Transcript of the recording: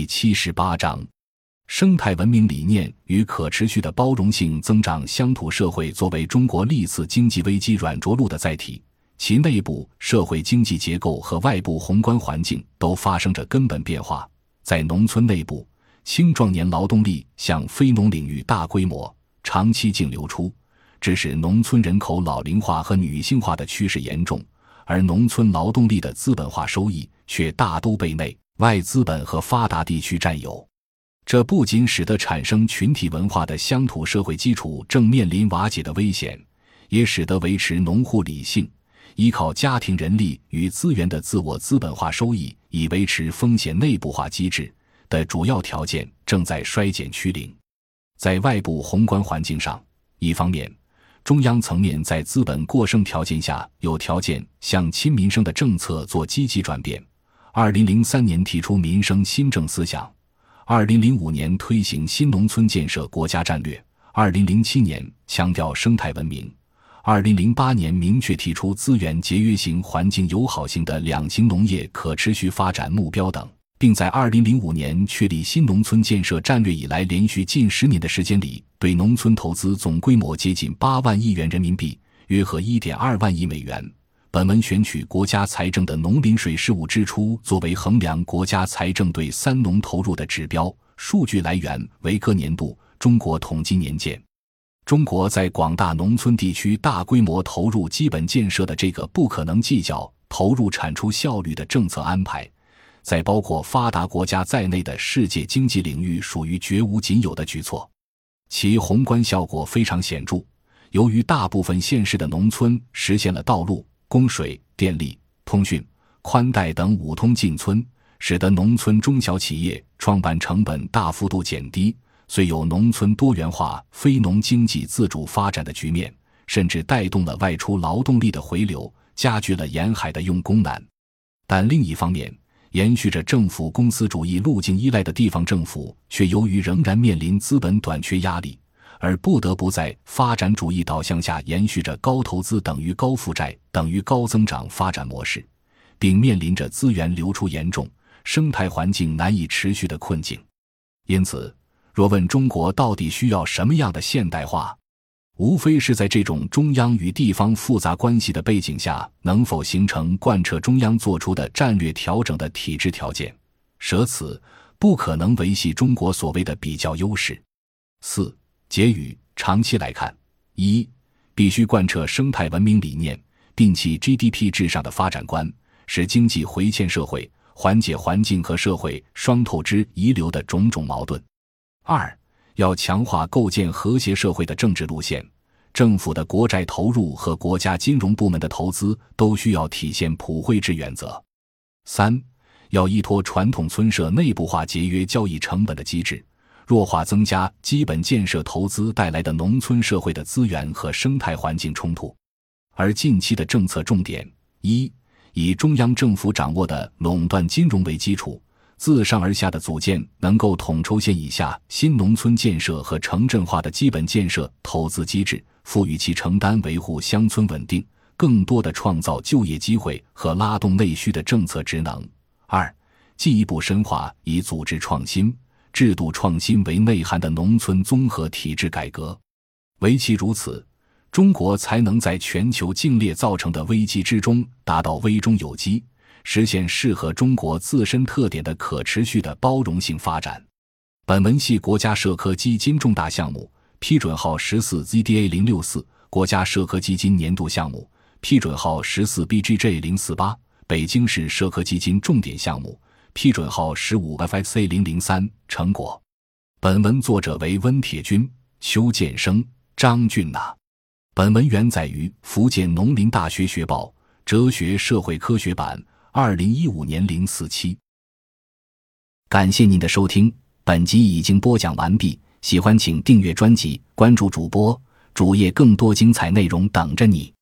第七十八章：生态文明理念与可持续的包容性增长乡土社会作为中国历次经济危机软着陆的载体，其内部社会经济结构和外部宏观环境都发生着根本变化。在农村内部，青壮年劳动力向非农领域大规模、长期净流出，致使农村人口老龄化和女性化的趋势严重，而农村劳动力的资本化收益却大都被内。外资本和发达地区占有，这不仅使得产生群体文化的乡土社会基础正面临瓦解的危险，也使得维持农户理性、依靠家庭人力与资源的自我资本化收益以维持风险内部化机制的主要条件正在衰减趋零。在外部宏观环境上，一方面，中央层面在资本过剩条件下有条件向亲民生的政策做积极转变。二零零三年提出民生新政思想，二零零五年推行新农村建设国家战略，二零零七年强调生态文明，二零零八年明确提出资源节约型、环境友好型的两型农业可持续发展目标等，并在二零零五年确立新农村建设战略以来连续近十年的时间里，对农村投资总规模接近八万亿元人民币，约合一点二万亿美元。本文选取国家财政的农林水事务支出作为衡量国家财政对三农投入的指标，数据来源为各年度中国统计年鉴。中国在广大农村地区大规模投入基本建设的这个不可能计较投入产出效率的政策安排，在包括发达国家在内的世界经济领域属于绝无仅有的举措，其宏观效果非常显著。由于大部分县市的农村实现了道路。供水、电力、通讯、宽带等五通进村，使得农村中小企业创办成本大幅度减低，虽有农村多元化、非农经济自主发展的局面，甚至带动了外出劳动力的回流，加剧了沿海的用工难。但另一方面，延续着政府公司主义路径依赖的地方政府，却由于仍然面临资本短缺压力。而不得不在发展主义导向下延续着高投资等于高负债等于高增长发展模式，并面临着资源流出严重、生态环境难以持续的困境。因此，若问中国到底需要什么样的现代化，无非是在这种中央与地方复杂关系的背景下，能否形成贯彻中央做出的战略调整的体制条件。舍此，不可能维系中国所谓的比较优势。四。结语：长期来看，一必须贯彻生态文明理念，摒弃 GDP 至上的发展观，使经济回迁社会，缓解环境和社会双透支遗留的种种矛盾。二要强化构建和谐社会的政治路线，政府的国债投入和国家金融部门的投资都需要体现普惠制原则。三要依托传统村社内部化节约交易成本的机制。弱化增加基本建设投资带来的农村社会的资源和生态环境冲突，而近期的政策重点：一、以中央政府掌握的垄断金融为基础，自上而下的组建能够统筹县以下新农村建设和城镇化的基本建设投资机制，赋予其承担维护乡村稳定、更多的创造就业机会和拉动内需的政策职能；二、进一步深化以组织创新。制度创新为内涵的农村综合体制改革，唯其如此，中国才能在全球竞劣造成的危机之中达到危中有机，实现适合中国自身特点的可持续的包容性发展。本文系国家社科基金重大项目批准号十四 ZDA 零六四，国家社科基金年度项目批准号十四 BGJ 零四八，北京市社科基金重点项目。批准号十五 FXC 零零三成果。本文作者为温铁军、邱建生、张俊娜。本文原载于福建农林大学学报哲学社会科学版，二零一五年零四期。感谢您的收听，本集已经播讲完毕。喜欢请订阅专辑，关注主播主页，更多精彩内容等着你。